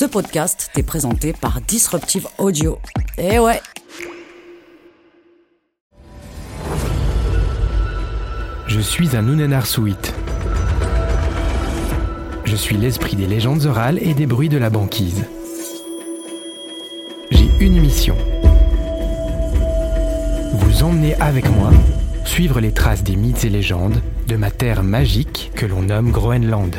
Ce podcast t'est présenté par Disruptive Audio. Eh ouais Je suis un Unenarsuit. Je suis l'esprit des légendes orales et des bruits de la banquise. J'ai une mission. Vous emmener avec moi, suivre les traces des mythes et légendes de ma terre magique que l'on nomme Groenland.